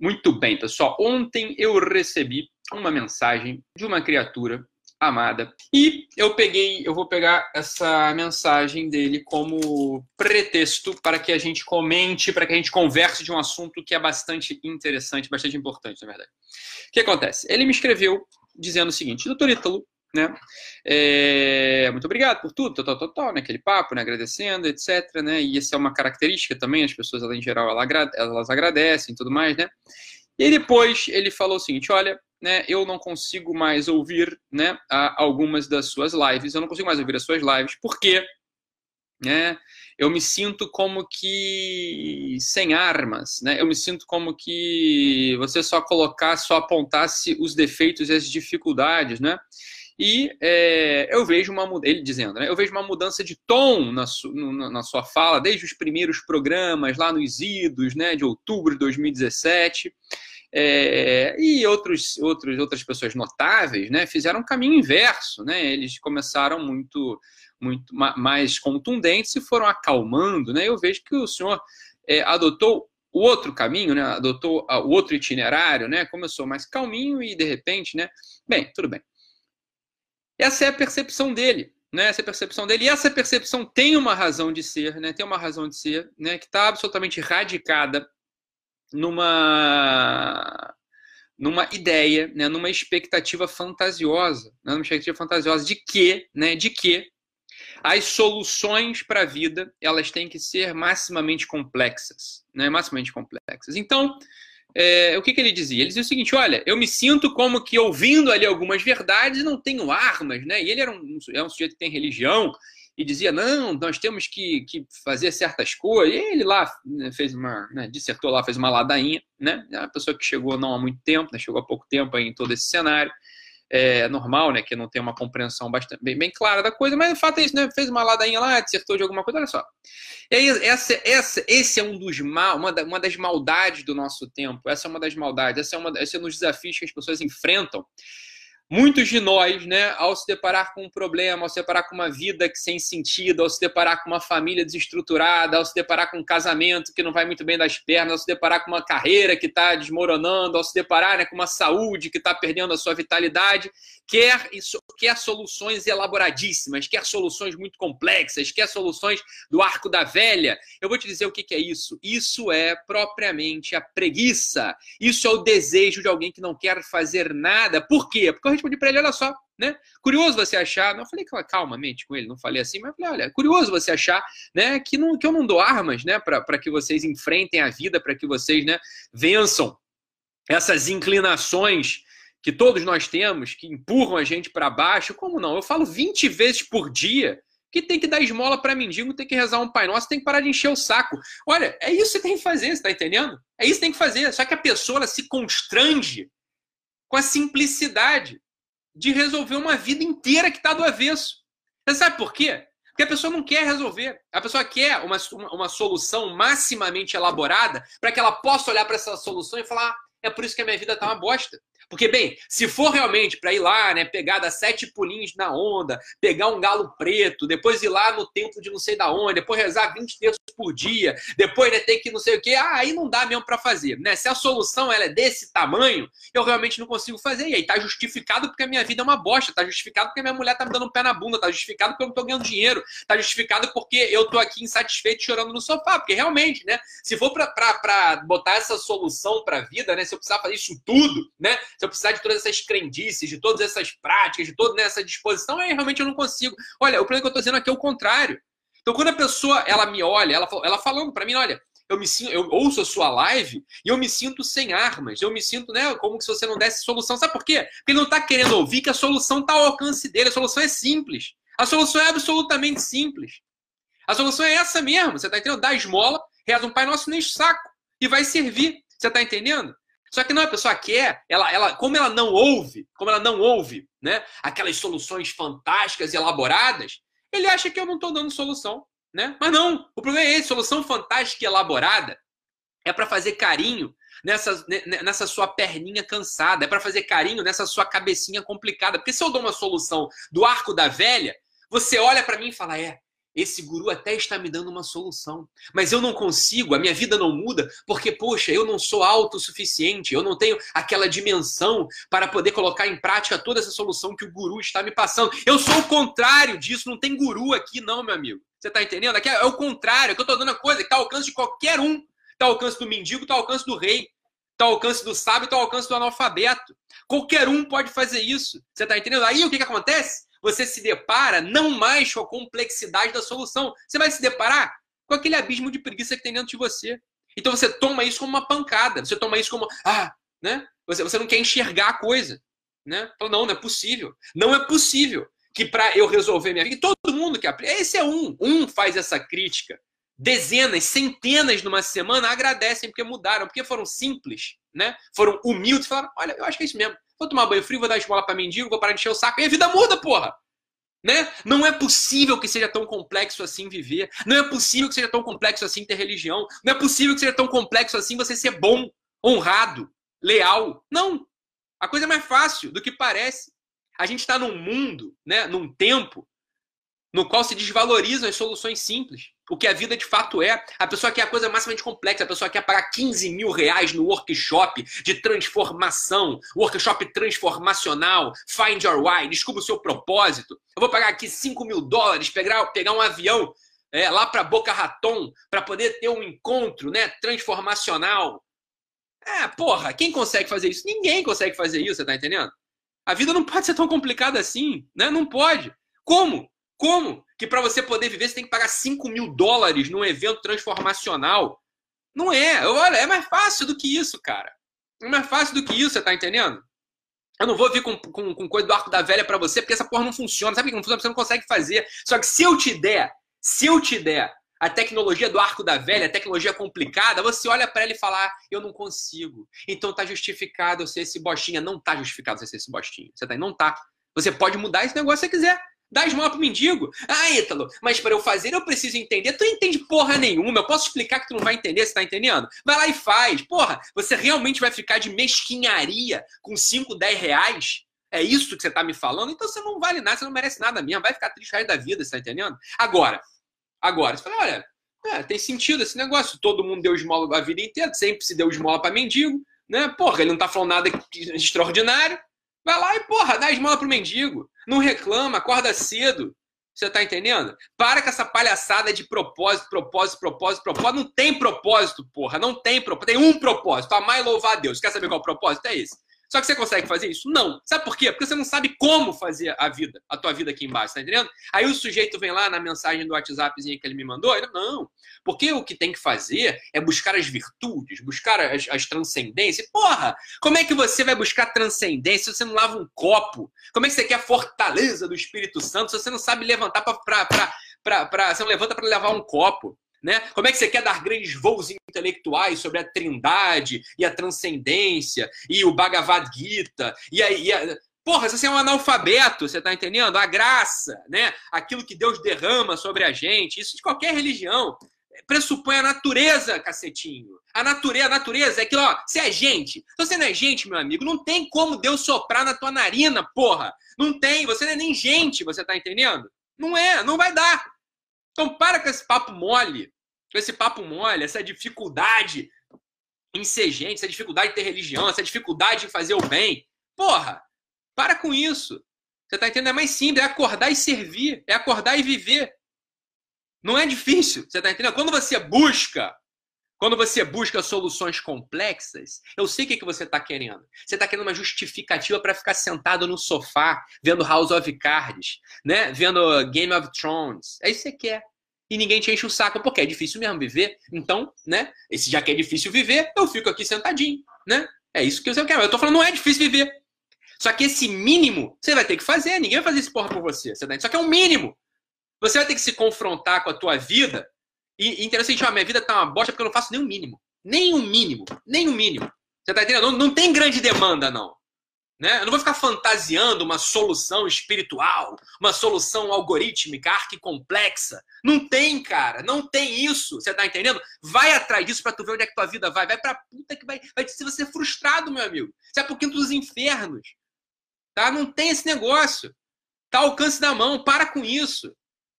Muito bem, pessoal. Ontem eu recebi uma mensagem de uma criatura amada. E eu peguei, eu vou pegar essa mensagem dele como pretexto para que a gente comente, para que a gente converse de um assunto que é bastante interessante, bastante importante, na verdade. O que acontece? Ele me escreveu dizendo o seguinte: Doutor Ítalo, né? É, muito obrigado por tudo, tal, tal, tal, né? Aquele papo, né? Agradecendo, etc, né? E essa é uma característica também, as pessoas, em geral, elas agradecem e tudo mais, né? E depois ele falou o seguinte: olha, né, eu não consigo mais ouvir né, algumas das suas lives, eu não consigo mais ouvir as suas lives, porque né, eu me sinto como que sem armas, né? Eu me sinto como que você só colocasse, só apontasse os defeitos e as dificuldades, né? E é, eu vejo uma ele dizendo, né, eu vejo uma mudança de tom na, su, na sua fala desde os primeiros programas lá nos idos, né, de outubro de 2017. É, e outros, outros, outras pessoas notáveis né, fizeram um caminho inverso. Né? Eles começaram muito, muito mais contundentes e foram acalmando. Né? Eu vejo que o senhor é, adotou o outro caminho, né? adotou o outro itinerário, né? começou mais calminho e de repente, né? bem, tudo bem. Essa é a percepção dele. Né, essa é a percepção dele, e essa percepção tem uma razão de ser, né, tem uma razão de ser, né, que está absolutamente radicada numa numa ideia, né, numa expectativa fantasiosa, né, numa expectativa fantasiosa de que, né, de que as soluções para a vida elas têm que ser maximamente complexas, né, maximamente complexas. Então, é, o que, que ele dizia? Ele dizia o seguinte: olha, eu me sinto como que ouvindo ali algumas verdades não tenho armas, né? E ele era um, é um sujeito que tem religião e dizia: não, nós temos que, que fazer certas coisas. E ele lá né, fez uma, né, dissertou lá, fez uma ladainha, né? É uma pessoa que chegou não há muito tempo, né, chegou há pouco tempo em todo esse cenário. É normal, né, que não tem uma compreensão bastante, bem, bem clara da coisa, mas o fato é isso, né? Fez uma ladainha lá, dissertou de alguma coisa, olha só. E aí, essa, essa, esse é um dos mal, uma, da, uma das maldades do nosso tempo. Essa é uma das maldades, essa é, uma, esse é um dos desafios que as pessoas enfrentam Muitos de nós, né, ao se deparar com um problema, ao se deparar com uma vida que sem sentido, ao se deparar com uma família desestruturada, ao se deparar com um casamento que não vai muito bem das pernas, ao se deparar com uma carreira que está desmoronando, ao se deparar né, com uma saúde que está perdendo a sua vitalidade, quer, quer soluções elaboradíssimas, quer soluções muito complexas, quer soluções do arco da velha. Eu vou te dizer o que, que é isso. Isso é propriamente a preguiça. Isso é o desejo de alguém que não quer fazer nada. Por quê? Porque respondi para ele, olha só, né? Curioso você achar, não falei calmamente com ele, não falei assim, mas falei, olha, curioso você achar, né, que, não, que eu não dou armas, né, para que vocês enfrentem a vida, para que vocês, né, vençam essas inclinações que todos nós temos, que empurram a gente para baixo. Como não? Eu falo 20 vezes por dia que tem que dar esmola para mendigo, tem que rezar um Pai Nosso, tem que parar de encher o saco. Olha, é isso que tem que fazer, você tá entendendo? É isso que tem que fazer. Só que a pessoa se constrange com a simplicidade de resolver uma vida inteira que está do avesso. Você sabe por quê? Porque a pessoa não quer resolver. A pessoa quer uma, uma, uma solução maximamente elaborada para que ela possa olhar para essa solução e falar: ah, é por isso que a minha vida está uma bosta. Porque, bem, se for realmente para ir lá, né, pegar dar sete pulinhos na onda, pegar um galo preto, depois ir lá no templo de não sei da onde, depois rezar 20 terços por dia, depois né, ter que não sei o quê, ah, aí não dá mesmo para fazer. Né? Se a solução ela é desse tamanho, eu realmente não consigo fazer. E aí tá justificado porque a minha vida é uma bosta, tá justificado porque a minha mulher tá me dando um pé na bunda, tá justificado porque eu não tô ganhando dinheiro, tá justificado porque eu tô aqui insatisfeito chorando no sofá. Porque realmente, né, se for para botar essa solução para a vida, né, se eu precisar fazer isso tudo, né, se eu precisar de todas essas crendices, de todas essas práticas, de toda essa disposição, aí realmente eu não consigo. Olha, o problema que eu estou dizendo aqui é o contrário. Então, quando a pessoa ela me olha, ela, ela falando para mim, olha, eu me sinto, eu ouço a sua live e eu me sinto sem armas. Eu me sinto, né, como se você não desse solução. Sabe por quê? Porque ele não está querendo ouvir que a solução está ao alcance dele. A solução é simples. A solução é absolutamente simples. A solução é essa mesmo. Você está entendendo? Dá esmola, reza um Pai Nosso neste saco e vai servir. Você está entendendo? Só que não, a pessoa quer, ela, ela, como ela não ouve, como ela não ouve, né, aquelas soluções fantásticas e elaboradas, ele acha que eu não estou dando solução, né? Mas não, o problema é esse, solução fantástica e elaborada é para fazer carinho nessa, nessa sua perninha cansada, é para fazer carinho nessa sua cabecinha complicada. Porque se eu dou uma solução do arco da velha, você olha para mim e fala, é, esse guru até está me dando uma solução, mas eu não consigo, a minha vida não muda, porque, poxa, eu não sou autossuficiente, eu não tenho aquela dimensão para poder colocar em prática toda essa solução que o guru está me passando. Eu sou o contrário disso, não tem guru aqui, não, meu amigo. Você está entendendo? Aqui é o contrário, que eu estou dando a coisa que está ao alcance de qualquer um. Está ao alcance do mendigo, está ao alcance do rei, está ao alcance do sábio, está ao alcance do analfabeto. Qualquer um pode fazer isso. Você está entendendo? Aí o que, que acontece? Você se depara não mais com a complexidade da solução. Você vai se deparar com aquele abismo de preguiça que tem dentro de você. Então você toma isso como uma pancada. Você toma isso como, ah, né? Você, você não quer enxergar a coisa. Né? Então, não, não é possível. Não é possível que para eu resolver minha vida, todo mundo que aprende, esse é um, um faz essa crítica. Dezenas, centenas numa semana agradecem porque mudaram, porque foram simples, né? Foram humildes, falaram: olha, eu acho que é isso mesmo. Vou tomar banho frio, vou dar esmola para mendigo, vou parar de encher o saco e a vida muda, porra. Né? Não é possível que seja tão complexo assim viver. Não é possível que seja tão complexo assim ter religião. Não é possível que seja tão complexo assim você ser bom, honrado, leal. Não. A coisa é mais fácil do que parece. A gente está num mundo, né, num tempo no qual se desvalorizam as soluções simples. O que a vida de fato é. A pessoa quer a coisa maximamente complexa, a pessoa quer pagar 15 mil reais no workshop de transformação, workshop transformacional, find your why, descubra o seu propósito. Eu vou pagar aqui 5 mil dólares, pegar, pegar um avião é, lá para Boca Raton para poder ter um encontro né, transformacional. É, porra, quem consegue fazer isso? Ninguém consegue fazer isso, você tá entendendo? A vida não pode ser tão complicada assim, né? Não pode. Como? Como que para você poder viver você tem que pagar 5 mil dólares num evento transformacional? Não é. Olha, é mais fácil do que isso, cara. É mais fácil do que isso, você tá entendendo? Eu não vou vir com, com, com coisa do arco da velha para você, porque essa porra não funciona. Sabe que não funciona? Você não consegue fazer. Só que se eu te der, se eu te der a tecnologia do arco da velha, a tecnologia complicada, você olha para ela e fala, ah, eu não consigo. Então tá justificado eu ser esse bostinha. Não tá justificado você ser esse bostinha. Você tá? Não tá. Você pode mudar esse negócio se você quiser. Dá esmola pro mendigo. Ah, Ítalo, mas para eu fazer eu preciso entender. Tu não entende porra nenhuma. Eu posso explicar que tu não vai entender, você tá entendendo? Vai lá e faz. Porra, você realmente vai ficar de mesquinharia com 5, 10 reais? É isso que você tá me falando? Então você não vale nada, você não merece nada mesmo. Vai ficar triste o resto da vida, você tá entendendo? Agora, agora, você fala, olha, é, tem sentido esse negócio. Todo mundo deu esmola a vida inteira, sempre se deu esmola para mendigo, né? Porra, ele não tá falando nada extraordinário. Vai lá e, porra, dá esmola pro mendigo. Não reclama, acorda cedo. Você tá entendendo? Para com essa palhaçada de propósito, propósito, propósito, propósito. Não tem propósito, porra. Não tem propósito. Tem um propósito. Amar e louvar a Deus. Quer saber qual é o propósito? É esse. Só que você consegue fazer isso? Não. Sabe por quê? Porque você não sabe como fazer a vida, a tua vida aqui embaixo, tá entendendo? Aí o sujeito vem lá na mensagem do WhatsAppzinho que ele me mandou, ele, não. Porque o que tem que fazer é buscar as virtudes, buscar as, as transcendências. Porra, como é que você vai buscar transcendência se você não lava um copo? Como é que você quer a fortaleza do Espírito Santo se você não sabe levantar para. Você não levanta para levar um copo? Né? Como é que você quer dar grandes voos intelectuais sobre a trindade e a transcendência e o Bhagavad Gita e a, e a... Porra, você é um analfabeto, você tá entendendo? A graça, né? Aquilo que Deus derrama sobre a gente, isso de qualquer religião pressupõe a natureza, cacetinho. A natureza, a natureza é aquilo, ó, você é gente. Se você não é gente, meu amigo, não tem como Deus soprar na tua narina, porra. Não tem, você não é nem gente, você tá entendendo? Não é, não vai dar. Então para com esse papo mole, com esse papo mole, essa dificuldade em ser gente, essa dificuldade em ter religião, essa dificuldade em fazer o bem. Porra, para com isso. Você tá entendendo? É mais simples, é acordar e servir, é acordar e viver. Não é difícil, você tá entendendo? Quando você busca, quando você busca soluções complexas, eu sei o que, que você está querendo. Você está querendo uma justificativa para ficar sentado no sofá, vendo House of Cards, né? vendo Game of Thrones. É isso que você quer. E ninguém te enche o saco, porque é difícil mesmo viver. Então, né? Esse já que é difícil viver, eu fico aqui sentadinho, né? É isso que você quer. Eu tô falando, não é difícil viver. Só que esse mínimo você vai ter que fazer. Ninguém vai fazer esse porra por você. Só que é um mínimo. Você vai ter que se confrontar com a tua vida e, interessante, ó, minha vida tá uma bosta porque eu não faço nem o mínimo. Nem o mínimo. Nem o mínimo. Você tá entendendo? Não, não tem grande demanda, não. Né? Eu não vou ficar fantasiando uma solução espiritual, uma solução algorítmica, arquicomplexa. Não tem, cara. Não tem isso. Você tá entendendo? Vai atrás disso pra tu ver onde é que tua vida vai. Vai pra puta que vai. Vai te você frustrado, meu amigo. Você é pro quinto dos infernos. Tá? Não tem esse negócio. Tá ao alcance da mão. Para com isso.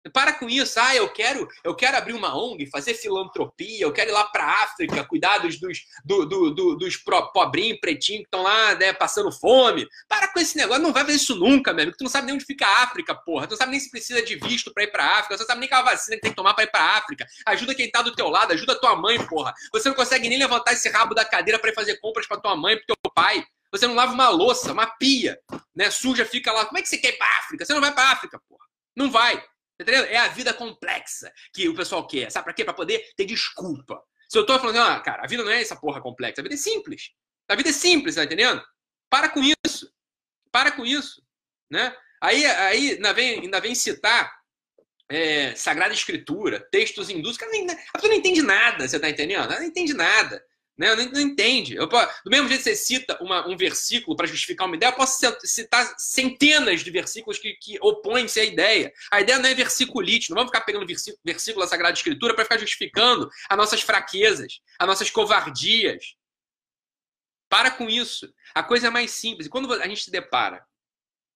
Para com isso. Ah, eu quero, eu quero abrir uma ONG, fazer filantropia, eu quero ir lá para a África, cuidar dos, dos, do, do, do, dos pobrinhos, pretinhos que estão lá, né, passando fome. Para com esse negócio, não vai ver isso nunca, meu amigo. Tu não sabe nem onde fica a África, porra. Tu não sabe nem se precisa de visto para ir para a África. Tu não sabe nem qual vacina que tem que tomar para ir para a África. Ajuda quem tá do teu lado, ajuda tua mãe, porra. Você não consegue nem levantar esse rabo da cadeira para ir fazer compras para tua mãe, pro teu pai. Você não lava uma louça, uma pia, né? Suja, fica lá. Como é que você quer ir para África? Você não vai para África, porra. Não vai. Entendeu? É a vida complexa que o pessoal quer. Sabe pra quê? Pra poder ter desculpa. Se eu tô falando, ah, cara, a vida não é essa porra complexa, a vida é simples. A vida é simples, tá entendendo? Para com isso. Para com isso. Né? Aí, aí ainda, vem, ainda vem citar é, Sagrada Escritura, textos hindus, a pessoa não entende nada, você tá entendendo? Ela não entende nada. Né? Não, não entende. Eu, do mesmo jeito que você cita uma, um versículo para justificar uma ideia, eu posso citar centenas de versículos que, que opõem-se à ideia. A ideia não é versiculite, não vamos ficar pegando versículo, versículo da Sagrada Escritura para ficar justificando as nossas fraquezas, as nossas covardias. Para com isso. A coisa é mais simples. E quando a gente se depara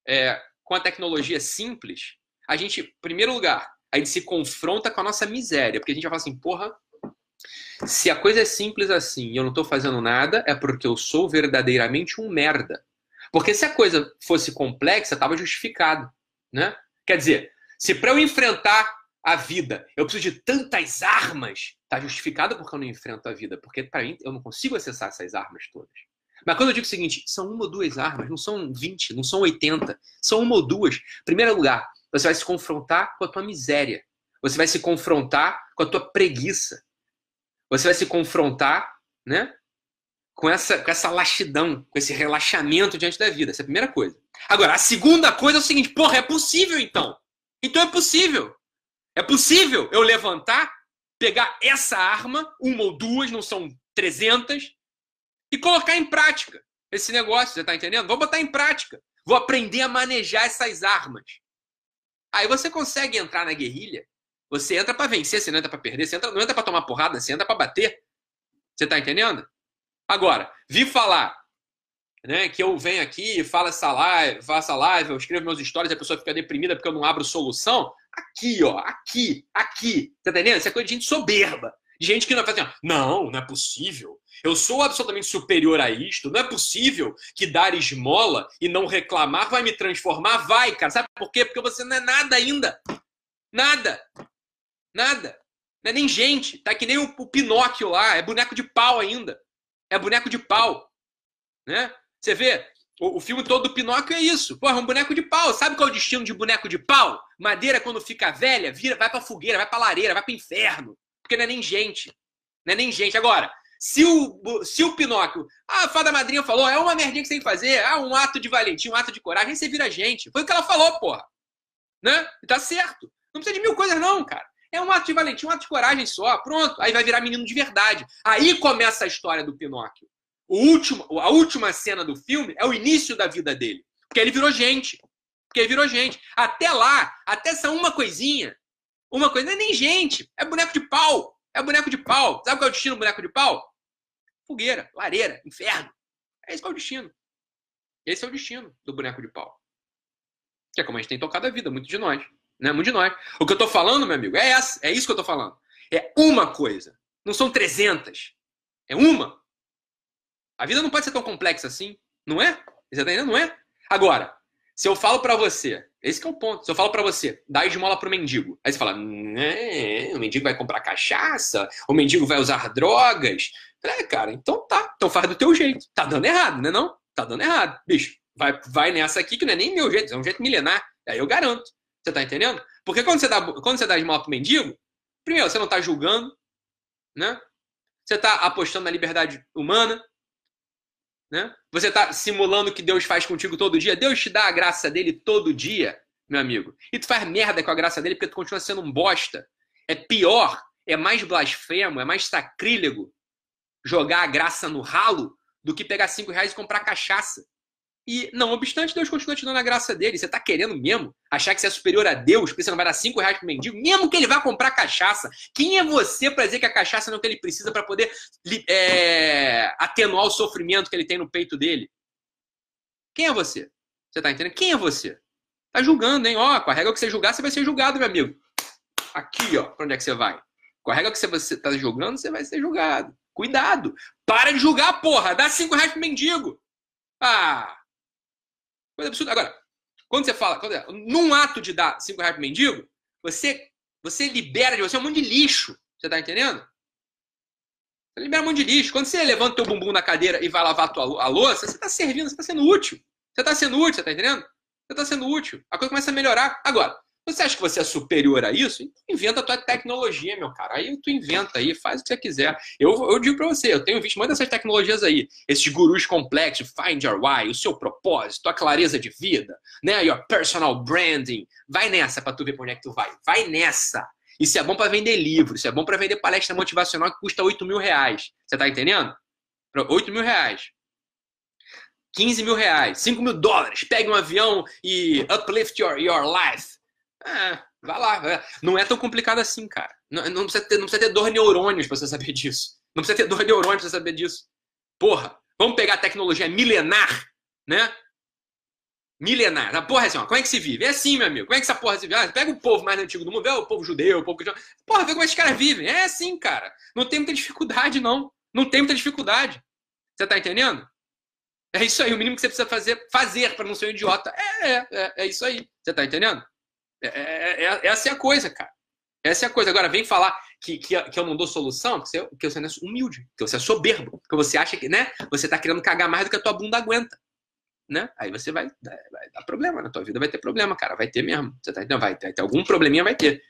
é, com a tecnologia simples, a gente, em primeiro lugar, a gente se confronta com a nossa miséria, porque a gente vai falar assim, porra, se a coisa é simples assim e eu não estou fazendo nada, é porque eu sou verdadeiramente um merda. Porque se a coisa fosse complexa, estava justificado. Né? Quer dizer, se para eu enfrentar a vida eu preciso de tantas armas, está justificado porque eu não enfrento a vida. Porque para mim eu não consigo acessar essas armas todas. Mas quando eu digo o seguinte, são uma ou duas armas, não são 20, não são 80, são uma ou duas. Em primeiro lugar, você vai se confrontar com a tua miséria. Você vai se confrontar com a tua preguiça você vai se confrontar, né? Com essa, com essa laxidão, com esse relaxamento diante da vida. Essa é a primeira coisa. Agora, a segunda coisa é o seguinte: porra, é possível então. Então é possível. É possível eu levantar, pegar essa arma, uma ou duas, não são 300, e colocar em prática esse negócio. Você está entendendo? Vou botar em prática. Vou aprender a manejar essas armas. Aí você consegue entrar na guerrilha você entra para vencer, você não entra para perder, você entra, não entra para tomar porrada, você entra para bater. Você tá entendendo? Agora, vi falar né, que eu venho aqui, falo essa live, faço live, eu escrevo meus stories, a pessoa fica deprimida porque eu não abro solução. Aqui, ó, aqui, aqui. Tá entendendo? Isso é coisa de gente soberba. De gente que não faz assim, não, não é possível. Eu sou absolutamente superior a isto. Não é possível que dar esmola e não reclamar vai me transformar. Vai, cara. Sabe por quê? Porque você não é nada ainda. Nada. Nada. Não é nem gente. Tá que nem o, o Pinóquio lá. É boneco de pau ainda. É boneco de pau. Né? Você vê, o, o, filme todo do Pinóquio é isso. Porra, é um boneco de pau. Sabe qual é o destino de boneco de pau? Madeira, quando fica velha, vira, vai pra fogueira, vai pra lareira, vai pro inferno. Porque não é nem gente. Não é nem gente. Agora, se o, se o Pinóquio, a fada madrinha falou, é uma merdinha que você tem que fazer, ah, um ato de valentia, um ato de coragem, você vira gente. Foi o que ela falou, porra. Né? E tá certo. Não precisa de mil coisas, não, cara. É um ato de valentia, um ato de coragem só. Pronto. Aí vai virar menino de verdade. Aí começa a história do Pinóquio. O último, a última cena do filme é o início da vida dele. Porque ele virou gente. Porque ele virou gente. Até lá, até essa uma coisinha, uma coisa, não é nem gente. É boneco de pau. É boneco de pau. Sabe qual é o destino do boneco de pau? Fogueira, lareira, inferno. É esse que é o destino. Esse é o destino do boneco de pau. Que é como a gente tem tocado a vida, muito de nós. Né? Muito de nós. O que eu estou falando, meu amigo, é essa, é isso que eu estou falando. É uma coisa. Não são 300. É uma. A vida não pode ser tão complexa assim. Não é? Você tá entendendo? Não é? Agora, se eu falo para você, esse é o ponto. Se eu falo para você, dá esmola pro mendigo. Aí você fala, o mendigo vai comprar cachaça, o mendigo vai usar drogas. É, cara, então tá. Então faz do teu jeito. Tá dando errado, né não? Tá dando errado. Bicho, vai, vai nessa aqui que não é nem meu jeito, é um jeito milenar. Aí eu garanto. Você tá entendendo? Porque quando você dá, quando você dá esmola pro mendigo, primeiro, você não tá julgando, né? Você tá apostando na liberdade humana, né? Você tá simulando que Deus faz contigo todo dia. Deus te dá a graça dele todo dia, meu amigo. E tu faz merda com a graça dele porque tu continua sendo um bosta. É pior, é mais blasfemo, é mais sacrílego jogar a graça no ralo do que pegar cinco reais e comprar cachaça. E, não obstante, Deus continua te dando a graça dele. Você tá querendo mesmo achar que você é superior a Deus, porque você não vai dar cinco reais pro mendigo, mesmo que ele vá comprar cachaça. Quem é você para dizer que a cachaça não é o que ele precisa para poder é, atenuar o sofrimento que ele tem no peito dele? Quem é você? Você tá entendendo? Quem é você? Tá julgando, hein? Ó, com a regra que você julgar, você vai ser julgado, meu amigo. aqui, ó, pra onde é que você vai? Qual regra que você tá jogando, você vai ser julgado. Cuidado! Para de julgar, porra! Dá cinco reais pro mendigo! Ah! Coisa absurda. Agora, quando você fala, quando, é, num ato de dar cinco reais pro mendigo, você, você libera de você um monte de lixo. Você tá entendendo? Você libera um monte de lixo. Quando você levanta o teu bumbum na cadeira e vai lavar a, tua, a louça, você tá servindo, você tá sendo útil. Você tá sendo útil, você tá entendendo? Você tá sendo útil. A coisa começa a melhorar. Agora, você acha que você é superior a isso? Então inventa a tua tecnologia, meu cara. Aí tu inventa aí, faz o que você quiser. Eu, eu digo para você, eu tenho visto muitas dessas tecnologias aí. Esses gurus complexos, Find Your Why, o seu propósito, a clareza de vida, né? Your personal branding. Vai nessa para tu ver pra onde é que tu vai. Vai nessa. Isso é bom para vender livro, isso é bom para vender palestra motivacional que custa 8 mil reais. Você tá entendendo? 8 mil reais. 15 mil reais, 5 mil dólares. Pegue um avião e uplift your, your life. É, vai lá. É. Não é tão complicado assim, cara. Não, não, precisa ter, não precisa ter dor neurônios pra você saber disso. Não precisa ter dor neurônios pra você saber disso. Porra, vamos pegar a tecnologia milenar, né? Milenar. A porra é assim, ó, como é que se vive? É assim, meu amigo. Como é que essa porra se vive? Ah, pega o povo mais antigo do mundo, vê o povo judeu, o povo cristão. Porra, vê como esses caras vivem. É assim, cara. Não tem muita dificuldade, não. Não tem muita dificuldade. Você tá entendendo? É isso aí. O mínimo que você precisa fazer, fazer para não ser um idiota. É, é, é, é isso aí. Você tá entendendo? É, é, é, essa é a coisa, cara. Essa é a coisa. Agora, vem falar que, que, que eu não dou solução, que você, que você não é humilde, que você é soberbo, que você acha que, né? Você tá querendo cagar mais do que a tua bunda aguenta. Né? Aí você vai, vai dar problema na tua vida, vai ter problema, cara, vai ter mesmo. Você tá, não, vai ter, algum probleminha, vai ter,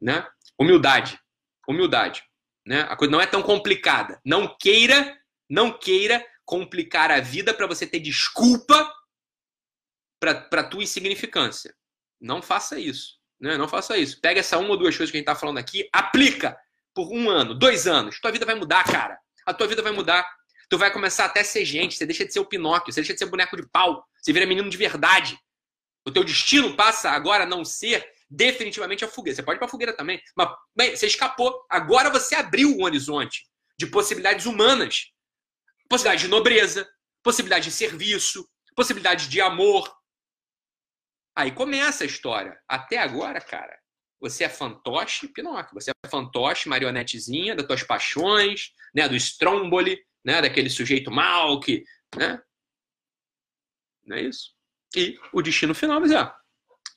né? Humildade, humildade, né? A coisa não é tão complicada. Não queira, não queira complicar a vida para você ter desculpa para tua insignificância. Não faça isso. Né? Não faça isso. Pega essa uma ou duas coisas que a gente está falando aqui, aplica por um ano, dois anos. Tua vida vai mudar, cara. A tua vida vai mudar. Tu vai começar até a ser gente. Você deixa de ser o Pinóquio, você deixa de ser boneco de pau. Você vira menino de verdade. O teu destino passa agora a não ser definitivamente a fogueira. Você pode ir para a fogueira também, mas bem, você escapou. Agora você abriu um horizonte de possibilidades humanas. Possibilidade de nobreza, possibilidade de serviço, possibilidade de amor, Aí começa a história. Até agora, cara, você é fantoche Pinóquio. Você é fantoche, marionetezinha das tuas paixões, né? Do Stromboli, né? Daquele sujeito mal que, né? Não é isso? E o destino final, mas ó,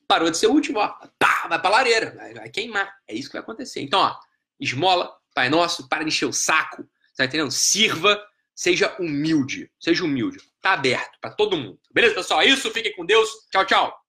parou de ser último, ó, tá, vai pra lareira, vai, vai, queimar. É isso que vai acontecer. Então, ó, esmola, Pai Nosso, para de encher o saco, tá entendendo? Sirva, seja humilde, seja humilde. Tá aberto para todo mundo. Beleza, pessoal? É isso, fiquem com Deus. Tchau, tchau.